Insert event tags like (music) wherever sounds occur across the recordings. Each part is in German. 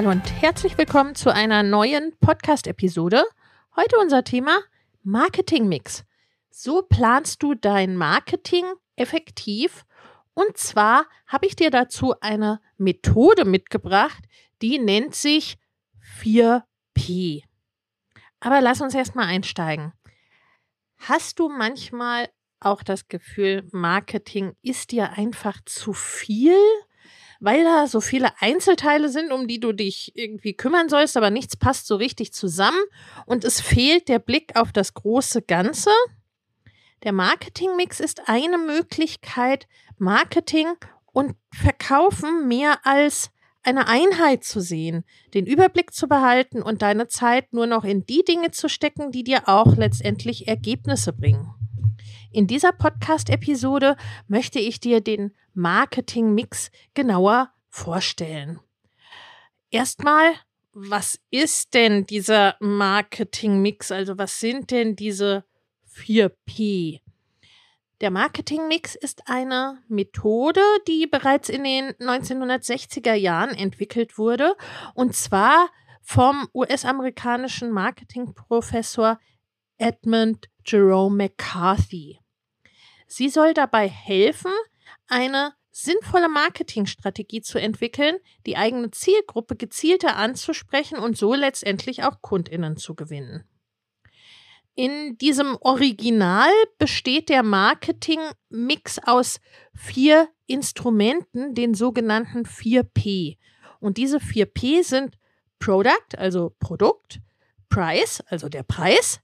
Hallo und herzlich willkommen zu einer neuen Podcast-Episode. Heute unser Thema Marketing-Mix. So planst du dein Marketing effektiv. Und zwar habe ich dir dazu eine Methode mitgebracht, die nennt sich 4P. Aber lass uns erstmal einsteigen. Hast du manchmal auch das Gefühl, Marketing ist dir einfach zu viel? Weil da so viele Einzelteile sind, um die du dich irgendwie kümmern sollst, aber nichts passt so richtig zusammen und es fehlt der Blick auf das große Ganze? Der Marketingmix ist eine Möglichkeit, Marketing und Verkaufen mehr als eine Einheit zu sehen, den Überblick zu behalten und deine Zeit nur noch in die Dinge zu stecken, die dir auch letztendlich Ergebnisse bringen. In dieser Podcast-Episode möchte ich dir den Marketing-Mix genauer vorstellen. Erstmal, was ist denn dieser Marketing-Mix? Also was sind denn diese 4P? Der Marketingmix ist eine Methode, die bereits in den 1960er Jahren entwickelt wurde, und zwar vom US-amerikanischen Marketingprofessor Edmund Jerome McCarthy. Sie soll dabei helfen, eine sinnvolle Marketingstrategie zu entwickeln, die eigene Zielgruppe gezielter anzusprechen und so letztendlich auch Kundinnen zu gewinnen. In diesem Original besteht der Marketing-Mix aus vier Instrumenten, den sogenannten 4P. Und diese 4P sind Product, also Produkt, Price, also der Preis,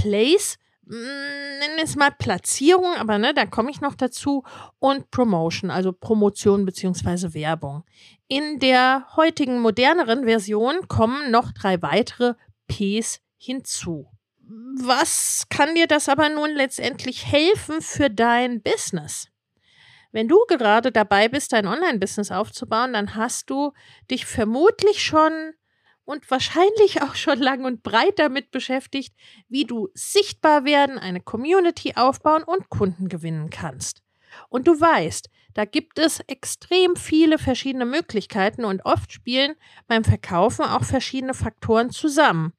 Place, mm, nennen es mal Platzierung, aber ne, da komme ich noch dazu, und Promotion, also Promotion beziehungsweise Werbung. In der heutigen moderneren Version kommen noch drei weitere Ps hinzu was kann dir das aber nun letztendlich helfen für dein Business? Wenn du gerade dabei bist, dein Online-Business aufzubauen, dann hast du dich vermutlich schon und wahrscheinlich auch schon lang und breit damit beschäftigt, wie du sichtbar werden, eine Community aufbauen und Kunden gewinnen kannst. Und du weißt, da gibt es extrem viele verschiedene Möglichkeiten und oft spielen beim Verkaufen auch verschiedene Faktoren zusammen.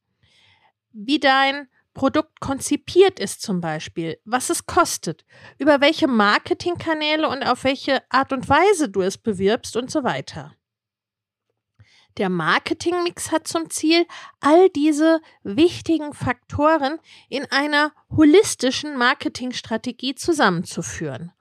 Wie dein Produkt konzipiert ist zum Beispiel, was es kostet, über welche Marketingkanäle und auf welche Art und Weise du es bewirbst und so weiter. Der Marketingmix hat zum Ziel, all diese wichtigen Faktoren in einer holistischen Marketingstrategie zusammenzuführen.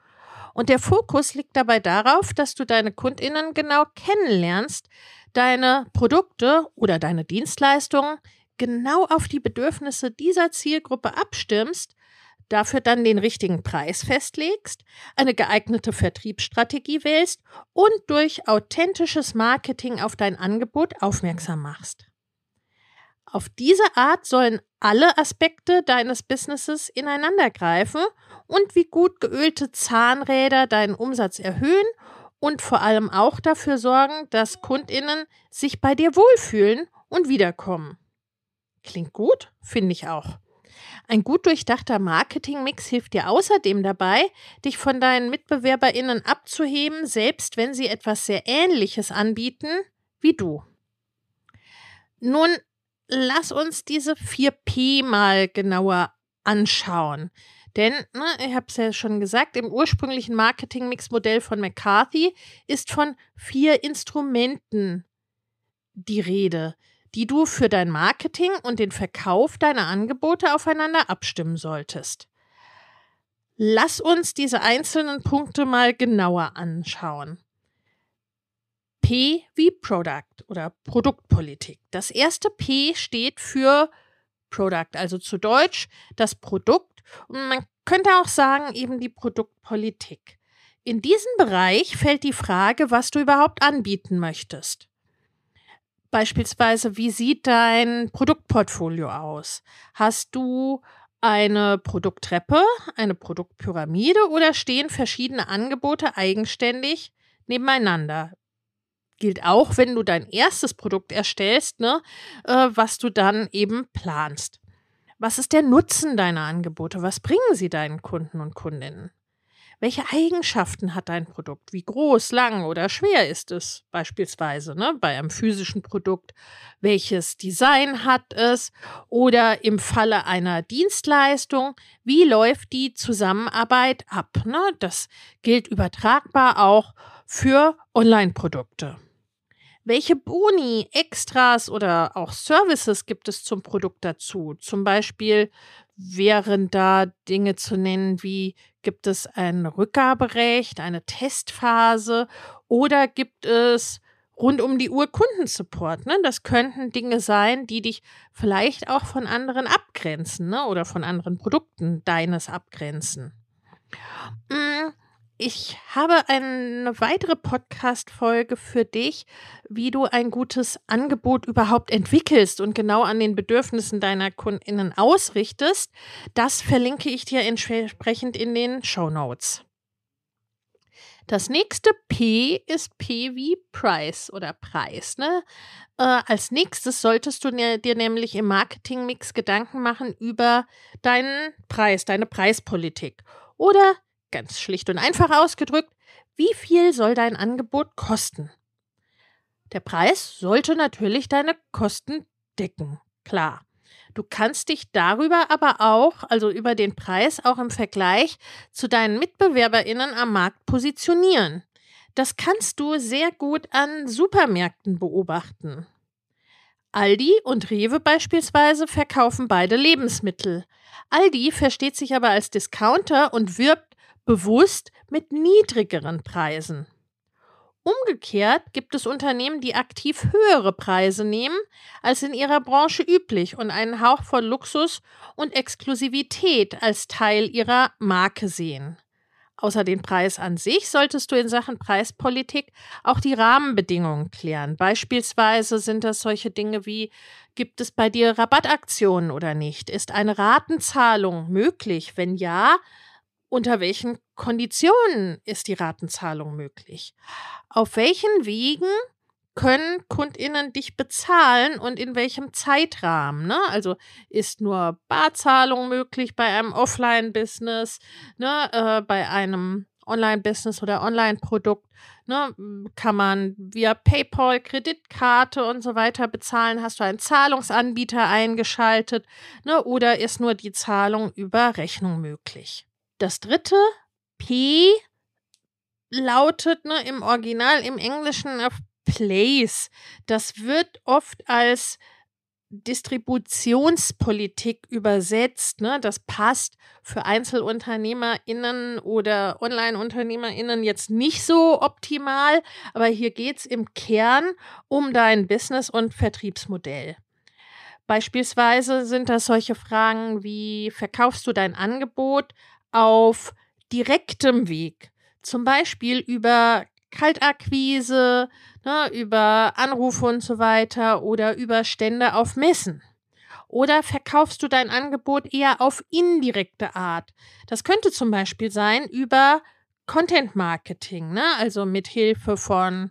Und der Fokus liegt dabei darauf, dass du deine Kundinnen genau kennenlernst, deine Produkte oder deine Dienstleistungen genau auf die Bedürfnisse dieser Zielgruppe abstimmst, dafür dann den richtigen Preis festlegst, eine geeignete Vertriebsstrategie wählst und durch authentisches Marketing auf dein Angebot aufmerksam machst. Auf diese Art sollen alle Aspekte deines Businesses ineinandergreifen und wie gut geölte Zahnräder deinen Umsatz erhöhen und vor allem auch dafür sorgen, dass Kundinnen sich bei dir wohlfühlen und wiederkommen. Klingt gut, finde ich auch. Ein gut durchdachter Marketingmix hilft dir außerdem dabei, dich von deinen MitbewerberInnen abzuheben, selbst wenn sie etwas sehr Ähnliches anbieten wie du. Nun, lass uns diese 4P mal genauer anschauen. Denn, ne, ich habe es ja schon gesagt, im ursprünglichen Marketing-Mix-Modell von McCarthy ist von vier Instrumenten die Rede, die du für dein Marketing und den Verkauf deiner Angebote aufeinander abstimmen solltest. Lass uns diese einzelnen Punkte mal genauer anschauen. P wie Product oder Produktpolitik. Das erste P steht für Product, also zu Deutsch das Produkt. Und man könnte auch sagen, eben die Produktpolitik. In diesen Bereich fällt die Frage, was du überhaupt anbieten möchtest. Beispielsweise, wie sieht dein Produktportfolio aus? Hast du eine Produkttreppe, eine Produktpyramide oder stehen verschiedene Angebote eigenständig nebeneinander? Gilt auch, wenn du dein erstes Produkt erstellst, ne, äh, was du dann eben planst. Was ist der Nutzen deiner Angebote? Was bringen sie deinen Kunden und Kundinnen? Welche Eigenschaften hat dein Produkt? Wie groß, lang oder schwer ist es beispielsweise ne, bei einem physischen Produkt? Welches Design hat es? Oder im Falle einer Dienstleistung, wie läuft die Zusammenarbeit ab? Ne? Das gilt übertragbar auch für Online-Produkte. Welche Boni, Extras oder auch Services gibt es zum Produkt dazu? Zum Beispiel wären da Dinge zu nennen wie gibt es ein Rückgaberecht, eine Testphase oder gibt es rund um die Uhr Kundensupport. Ne? Das könnten Dinge sein, die dich vielleicht auch von anderen abgrenzen ne? oder von anderen Produkten deines abgrenzen. Hm ich habe eine weitere Podcast-Folge für dich, wie du ein gutes Angebot überhaupt entwickelst und genau an den Bedürfnissen deiner KundInnen ausrichtest. Das verlinke ich dir entsprechend in den Show Notes. Das nächste P ist P wie Price oder Preis. Ne? Äh, als nächstes solltest du dir nämlich im Marketingmix Gedanken machen über deinen Preis, deine Preispolitik. Oder Ganz schlicht und einfach ausgedrückt, wie viel soll dein Angebot kosten? Der Preis sollte natürlich deine Kosten decken, klar. Du kannst dich darüber aber auch, also über den Preis, auch im Vergleich zu deinen MitbewerberInnen am Markt positionieren. Das kannst du sehr gut an Supermärkten beobachten. Aldi und Rewe beispielsweise verkaufen beide Lebensmittel. Aldi versteht sich aber als Discounter und wirbt bewusst mit niedrigeren Preisen. Umgekehrt gibt es Unternehmen, die aktiv höhere Preise nehmen als in ihrer Branche üblich und einen Hauch von Luxus und Exklusivität als Teil ihrer Marke sehen. Außer den Preis an sich solltest du in Sachen Preispolitik auch die Rahmenbedingungen klären. Beispielsweise sind das solche Dinge wie Gibt es bei dir Rabattaktionen oder nicht? Ist eine Ratenzahlung möglich? Wenn ja, unter welchen Konditionen ist die Ratenzahlung möglich? Auf welchen Wegen können Kundinnen dich bezahlen und in welchem Zeitrahmen? Ne? Also ist nur Barzahlung möglich bei einem Offline-Business, ne? Äh, bei einem Online-Business oder Online-Produkt? Ne? Kann man via PayPal, Kreditkarte und so weiter bezahlen? Hast du einen Zahlungsanbieter eingeschaltet? Ne? Oder ist nur die Zahlung über Rechnung möglich? Das dritte P lautet ne, im Original, im Englischen auf Place. Das wird oft als Distributionspolitik übersetzt. Ne? Das passt für EinzelunternehmerInnen oder Online-UnternehmerInnen jetzt nicht so optimal, aber hier geht es im Kern um dein Business- und Vertriebsmodell. Beispielsweise sind das solche Fragen wie, verkaufst du dein Angebot auf direktem Weg, zum Beispiel über Kaltakquise, ne, über Anrufe und so weiter oder über Stände auf Messen. Oder verkaufst du dein Angebot eher auf indirekte Art? Das könnte zum Beispiel sein über Content Marketing, ne? also mit Hilfe von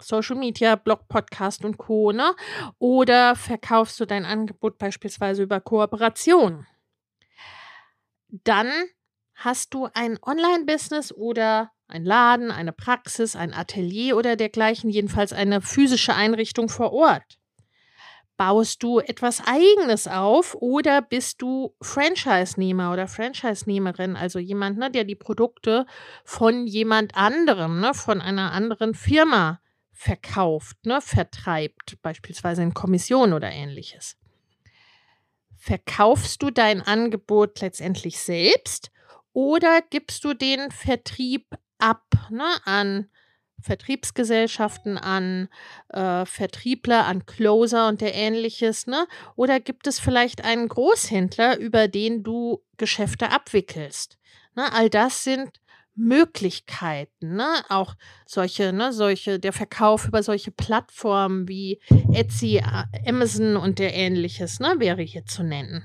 Social Media, Blog, Podcast und Co. Ne? Oder verkaufst du dein Angebot beispielsweise über Kooperation? Dann hast du ein Online-Business oder ein Laden, eine Praxis, ein Atelier oder dergleichen, jedenfalls eine physische Einrichtung vor Ort. Baust du etwas Eigenes auf oder bist du Franchise-Nehmer oder Franchise-Nehmerin, also jemand, ne, der die Produkte von jemand anderem, ne, von einer anderen Firma verkauft, ne, vertreibt, beispielsweise in Kommission oder ähnliches. Verkaufst du dein Angebot letztendlich selbst oder gibst du den Vertrieb ab ne, an Vertriebsgesellschaften, an äh, Vertriebler, an Closer und der ähnliches, ne? Oder gibt es vielleicht einen Großhändler, über den du Geschäfte abwickelst? Ne? All das sind Möglichkeiten, ne? Auch solche, ne, solche, der Verkauf über solche Plattformen wie Etsy, Amazon und der ähnliches, ne, wäre hier zu nennen.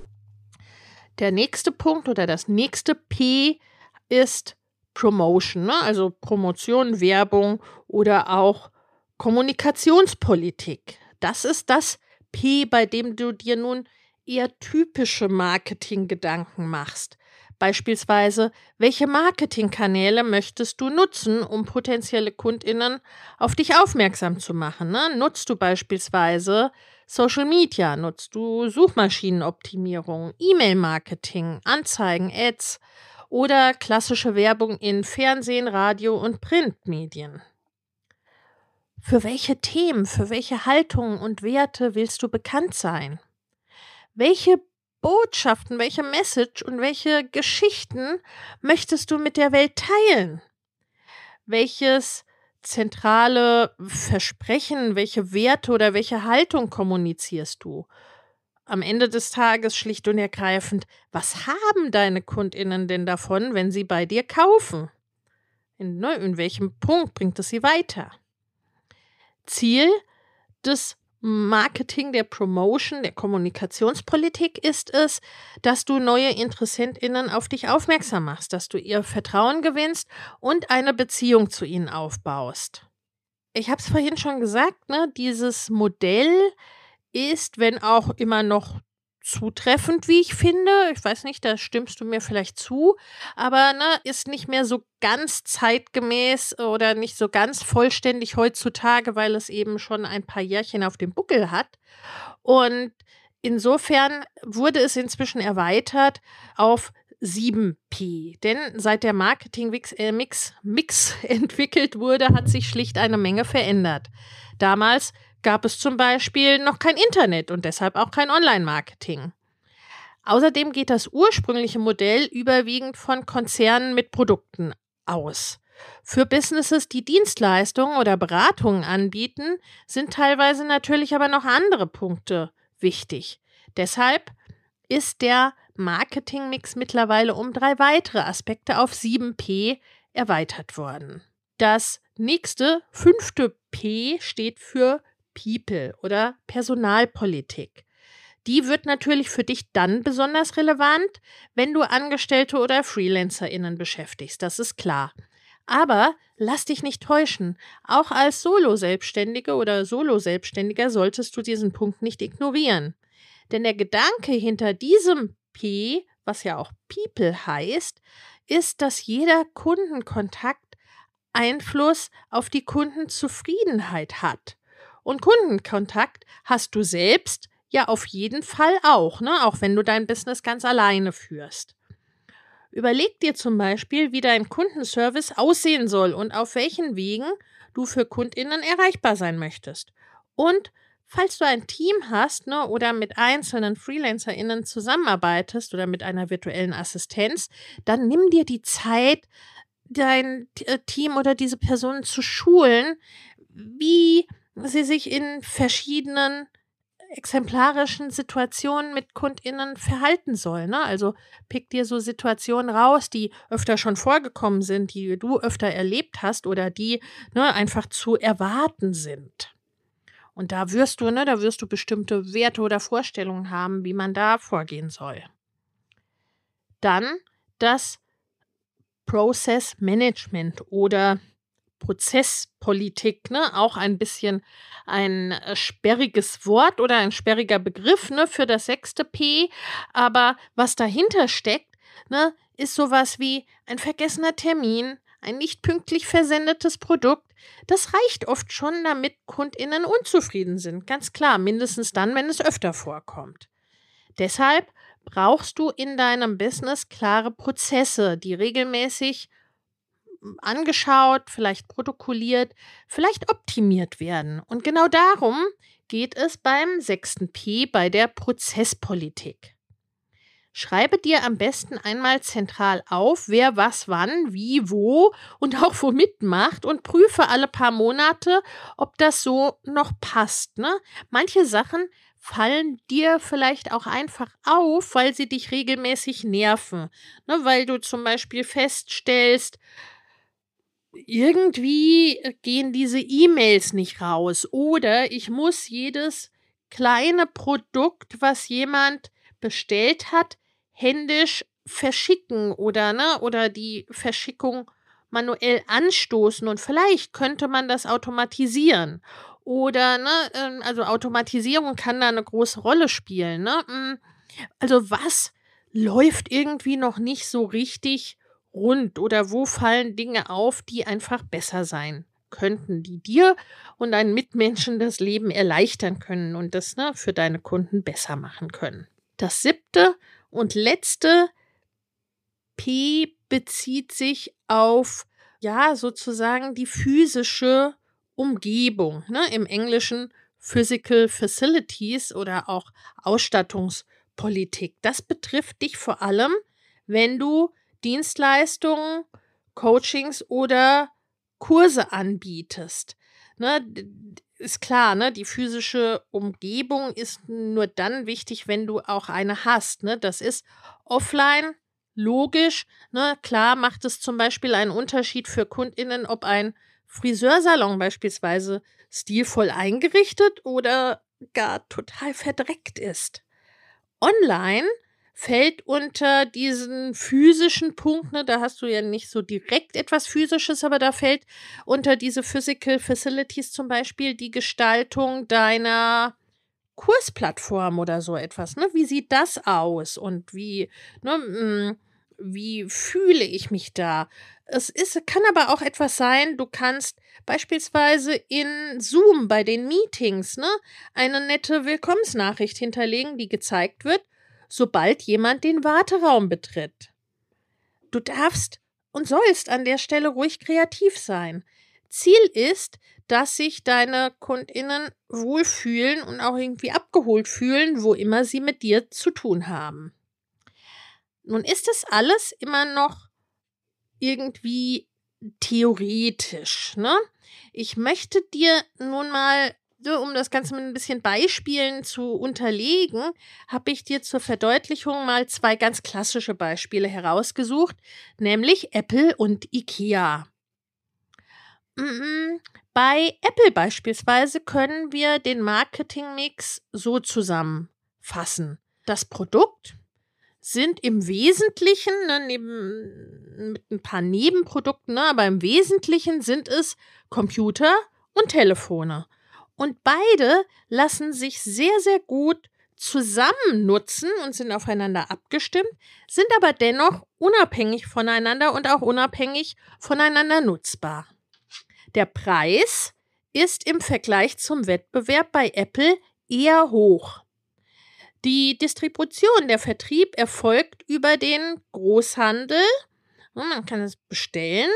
Der nächste Punkt oder das nächste P ist Promotion, ne? also Promotion, Werbung oder auch Kommunikationspolitik. Das ist das P, bei dem du dir nun eher typische Marketinggedanken machst. Beispielsweise, welche Marketingkanäle möchtest du nutzen, um potenzielle Kundinnen auf dich aufmerksam zu machen? Ne? Nutzt du beispielsweise Social Media, nutzt du Suchmaschinenoptimierung, E-Mail-Marketing, Anzeigen, Ads oder klassische Werbung in Fernsehen, Radio und Printmedien? Für welche Themen, für welche Haltungen und Werte willst du bekannt sein? Welche Botschaften, welche Message und welche Geschichten möchtest du mit der Welt teilen? Welches zentrale Versprechen, welche Werte oder welche Haltung kommunizierst du? Am Ende des Tages schlicht und ergreifend, was haben deine Kundinnen denn davon, wenn sie bei dir kaufen? In, ne, in welchem Punkt bringt es sie weiter? Ziel des Marketing, der Promotion, der Kommunikationspolitik ist es, dass du neue Interessentinnen auf dich aufmerksam machst, dass du ihr Vertrauen gewinnst und eine Beziehung zu ihnen aufbaust. Ich habe es vorhin schon gesagt, ne, dieses Modell ist, wenn auch immer noch zutreffend, wie ich finde. Ich weiß nicht, da stimmst du mir vielleicht zu, aber ne, ist nicht mehr so ganz zeitgemäß oder nicht so ganz vollständig heutzutage, weil es eben schon ein paar Jährchen auf dem Buckel hat. Und insofern wurde es inzwischen erweitert auf 7P. Denn seit der Marketing-Mix äh, Mix, Mix (laughs) entwickelt wurde, hat sich schlicht eine Menge verändert. Damals gab es zum Beispiel noch kein Internet und deshalb auch kein Online-Marketing. Außerdem geht das ursprüngliche Modell überwiegend von Konzernen mit Produkten aus. Für Businesses, die Dienstleistungen oder Beratungen anbieten, sind teilweise natürlich aber noch andere Punkte wichtig. Deshalb ist der Marketingmix mittlerweile um drei weitere Aspekte auf 7P erweitert worden. Das nächste, fünfte P steht für People oder Personalpolitik. Die wird natürlich für dich dann besonders relevant, wenn du Angestellte oder FreelancerInnen beschäftigst, das ist klar. Aber lass dich nicht täuschen. Auch als Solo-Selbstständige oder Solo-Selbstständiger solltest du diesen Punkt nicht ignorieren. Denn der Gedanke hinter diesem P, was ja auch People heißt, ist, dass jeder Kundenkontakt Einfluss auf die Kundenzufriedenheit hat. Und Kundenkontakt hast du selbst ja auf jeden Fall auch, ne? auch wenn du dein Business ganz alleine führst. Überleg dir zum Beispiel, wie dein Kundenservice aussehen soll und auf welchen Wegen du für Kundinnen erreichbar sein möchtest. Und falls du ein Team hast ne, oder mit einzelnen FreelancerInnen zusammenarbeitest oder mit einer virtuellen Assistenz, dann nimm dir die Zeit, dein äh, Team oder diese Person zu schulen, wie sie sich in verschiedenen exemplarischen Situationen mit KundInnen verhalten soll. Ne? Also pick dir so Situationen raus, die öfter schon vorgekommen sind, die du öfter erlebt hast oder die ne, einfach zu erwarten sind. Und da wirst du, ne, da wirst du bestimmte Werte oder Vorstellungen haben, wie man da vorgehen soll. Dann das Process Management oder Prozesspolitik, ne, auch ein bisschen ein äh, sperriges Wort oder ein sperriger Begriff, ne, für das sechste P. Aber was dahinter steckt, ne, ist sowas wie ein vergessener Termin, ein nicht pünktlich versendetes Produkt. Das reicht oft schon, damit KundInnen unzufrieden sind. Ganz klar, mindestens dann, wenn es öfter vorkommt. Deshalb brauchst du in deinem Business klare Prozesse, die regelmäßig angeschaut, vielleicht protokolliert, vielleicht optimiert werden. Und genau darum geht es beim sechsten P bei der Prozesspolitik. Schreibe dir am besten einmal zentral auf, wer was wann, wie, wo und auch womit macht und prüfe alle paar Monate, ob das so noch passt. Ne? Manche Sachen fallen dir vielleicht auch einfach auf, weil sie dich regelmäßig nerven. Ne? Weil du zum Beispiel feststellst, irgendwie äh, gehen diese E-Mails nicht raus. Oder ich muss jedes kleine Produkt, was jemand bestellt hat, händisch verschicken oder ne oder die Verschickung manuell anstoßen. Und vielleicht könnte man das automatisieren. Oder ne ähm, also Automatisierung kann da eine große Rolle spielen ne? Hm, also was läuft irgendwie noch nicht so richtig rund oder wo fallen Dinge auf, die einfach besser sein könnten, die dir und deinen Mitmenschen das Leben erleichtern können und das ne, für deine Kunden besser machen können. Das siebte und letzte P bezieht sich auf ja sozusagen die physische Umgebung, ne, im Englischen Physical Facilities oder auch Ausstattungspolitik. Das betrifft dich vor allem, wenn du Dienstleistungen, Coachings oder Kurse anbietest. Ne, ist klar, ne, die physische Umgebung ist nur dann wichtig, wenn du auch eine hast. Ne? Das ist offline, logisch. Ne? Klar macht es zum Beispiel einen Unterschied für KundInnen, ob ein Friseursalon beispielsweise stilvoll eingerichtet oder gar total verdreckt ist. Online fällt unter diesen physischen Punkt, ne, da hast du ja nicht so direkt etwas Physisches, aber da fällt unter diese Physical Facilities zum Beispiel die Gestaltung deiner Kursplattform oder so etwas. Ne? Wie sieht das aus und wie, ne, mm, wie fühle ich mich da? Es ist, kann aber auch etwas sein, du kannst beispielsweise in Zoom bei den Meetings ne, eine nette Willkommensnachricht hinterlegen, die gezeigt wird sobald jemand den Warteraum betritt. Du darfst und sollst an der Stelle ruhig kreativ sein. Ziel ist, dass sich deine Kundinnen wohlfühlen und auch irgendwie abgeholt fühlen, wo immer sie mit dir zu tun haben. Nun ist das alles immer noch irgendwie theoretisch. Ne? Ich möchte dir nun mal um das Ganze mit ein bisschen Beispielen zu unterlegen, habe ich dir zur Verdeutlichung mal zwei ganz klassische Beispiele herausgesucht, nämlich Apple und IKEA. Bei Apple beispielsweise können wir den Marketingmix so zusammenfassen. Das Produkt sind im Wesentlichen, ne, neben, mit ein paar Nebenprodukten, ne, aber im Wesentlichen sind es Computer und Telefone. Und beide lassen sich sehr, sehr gut zusammen nutzen und sind aufeinander abgestimmt, sind aber dennoch unabhängig voneinander und auch unabhängig voneinander nutzbar. Der Preis ist im Vergleich zum Wettbewerb bei Apple eher hoch. Die Distribution, der Vertrieb erfolgt über den Großhandel Man kann es bestellen.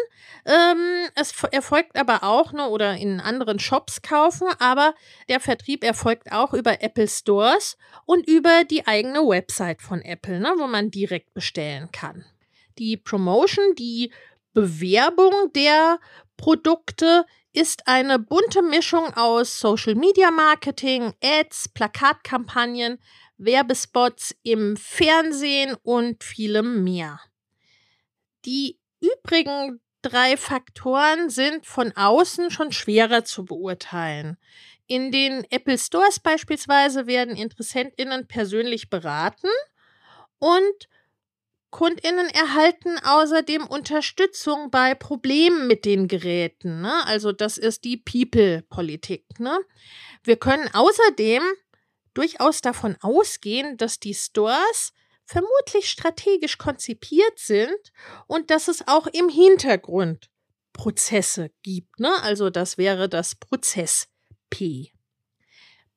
Ähm, es erfolgt aber auch ne, oder in anderen Shops kaufen, aber der Vertrieb erfolgt auch über Apple Stores und über die eigene Website von Apple, ne, wo man direkt bestellen kann. Die Promotion, die Bewerbung der Produkte ist eine bunte Mischung aus Social Media Marketing, Ads, Plakatkampagnen, Werbespots im Fernsehen und vielem mehr. Die übrigen drei Faktoren sind von außen schon schwerer zu beurteilen. In den Apple Stores beispielsweise werden Interessentinnen persönlich beraten und Kundinnen erhalten außerdem Unterstützung bei Problemen mit den Geräten. Ne? Also das ist die People-Politik. Ne? Wir können außerdem durchaus davon ausgehen, dass die Stores vermutlich strategisch konzipiert sind und dass es auch im Hintergrund Prozesse gibt. Ne? Also das wäre das Prozess P.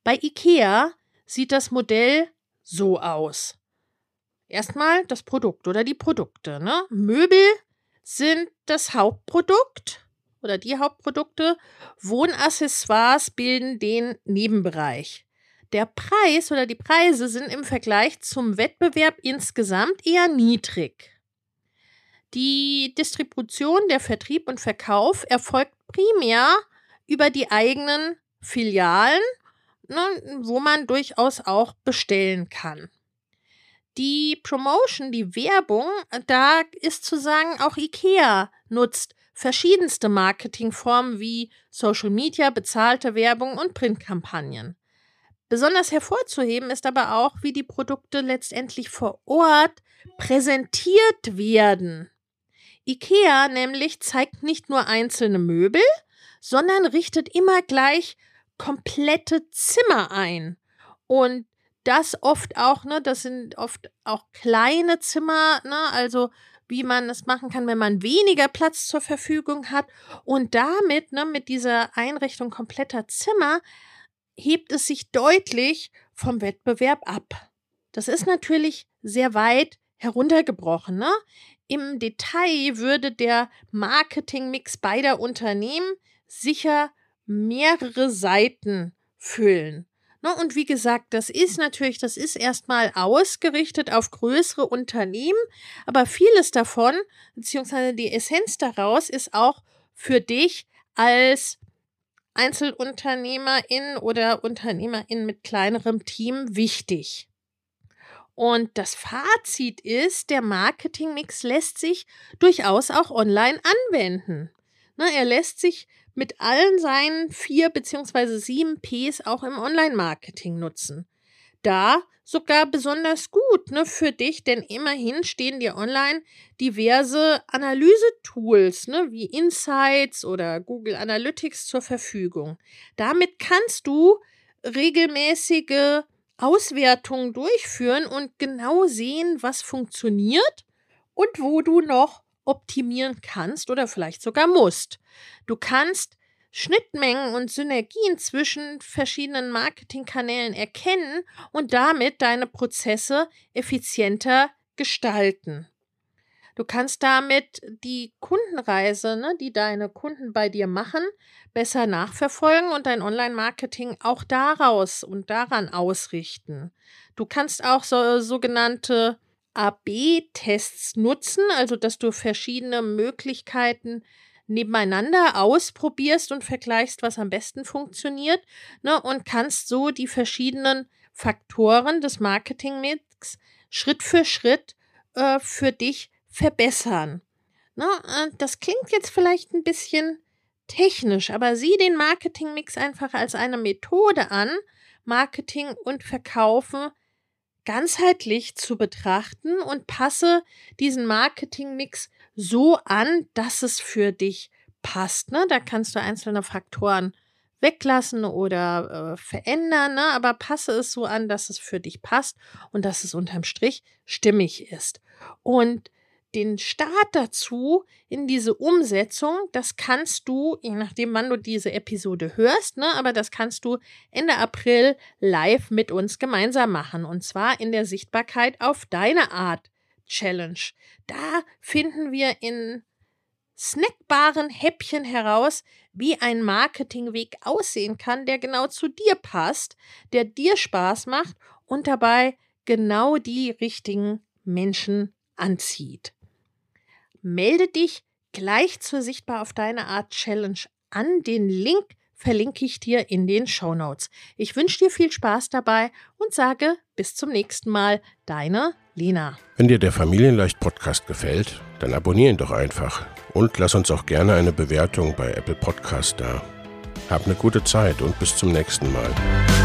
Bei IKEA sieht das Modell so aus. Erstmal das Produkt oder die Produkte. Ne? Möbel sind das Hauptprodukt oder die Hauptprodukte. Wohnaccessoires bilden den Nebenbereich. Der Preis oder die Preise sind im Vergleich zum Wettbewerb insgesamt eher niedrig. Die Distribution, der Vertrieb und Verkauf erfolgt primär über die eigenen Filialen, ne, wo man durchaus auch bestellen kann. Die Promotion, die Werbung, da ist zu sagen, auch IKEA nutzt verschiedenste Marketingformen wie Social Media, bezahlte Werbung und Printkampagnen. Besonders hervorzuheben ist aber auch, wie die Produkte letztendlich vor Ort präsentiert werden. IKEA nämlich zeigt nicht nur einzelne Möbel, sondern richtet immer gleich komplette Zimmer ein. Und das oft auch, ne, das sind oft auch kleine Zimmer, ne, also wie man es machen kann, wenn man weniger Platz zur Verfügung hat. Und damit, ne, mit dieser Einrichtung kompletter Zimmer, hebt es sich deutlich vom Wettbewerb ab. Das ist natürlich sehr weit heruntergebrochen. Ne? Im Detail würde der Marketingmix beider Unternehmen sicher mehrere Seiten füllen. Ne? Und wie gesagt, das ist natürlich, das ist erstmal ausgerichtet auf größere Unternehmen, aber vieles davon, beziehungsweise die Essenz daraus, ist auch für dich als Einzelunternehmerin oder Unternehmerin mit kleinerem Team wichtig. Und das Fazit ist, der Marketingmix lässt sich durchaus auch online anwenden. Ne, er lässt sich mit allen seinen vier beziehungsweise sieben Ps auch im Online-Marketing nutzen. Da sogar besonders gut ne, für dich, denn immerhin stehen dir online diverse Analysetools ne, wie Insights oder Google Analytics zur Verfügung. Damit kannst du regelmäßige Auswertungen durchführen und genau sehen, was funktioniert und wo du noch optimieren kannst oder vielleicht sogar musst. Du kannst Schnittmengen und Synergien zwischen verschiedenen Marketingkanälen erkennen und damit deine Prozesse effizienter gestalten. Du kannst damit die Kundenreise, ne, die deine Kunden bei dir machen, besser nachverfolgen und dein Online-Marketing auch daraus und daran ausrichten. Du kannst auch so, sogenannte AB-Tests nutzen, also dass du verschiedene Möglichkeiten nebeneinander ausprobierst und vergleichst, was am besten funktioniert, ne, und kannst so die verschiedenen Faktoren des Marketingmix Schritt für Schritt äh, für dich verbessern. Ne, äh, das klingt jetzt vielleicht ein bisschen technisch, aber sieh den Marketingmix einfach als eine Methode an, Marketing und Verkaufen ganzheitlich zu betrachten und passe diesen Marketingmix so an, dass es für dich passt. Ne? Da kannst du einzelne Faktoren weglassen oder äh, verändern, ne? aber passe es so an, dass es für dich passt und dass es unterm Strich stimmig ist. Und den Start dazu in diese Umsetzung, das kannst du, je nachdem, wann du diese Episode hörst, ne, aber das kannst du Ende April live mit uns gemeinsam machen. Und zwar in der Sichtbarkeit auf deine Art Challenge. Da finden wir in snackbaren Häppchen heraus, wie ein Marketingweg aussehen kann, der genau zu dir passt, der dir Spaß macht und dabei genau die richtigen Menschen anzieht. Melde dich gleich zur Sichtbar auf deine Art Challenge an. Den Link verlinke ich dir in den Show Notes. Ich wünsche dir viel Spaß dabei und sage bis zum nächsten Mal. Deine Lena. Wenn dir der Familienleicht Podcast gefällt, dann abonniere ihn doch einfach und lass uns auch gerne eine Bewertung bei Apple Podcast da. Hab eine gute Zeit und bis zum nächsten Mal.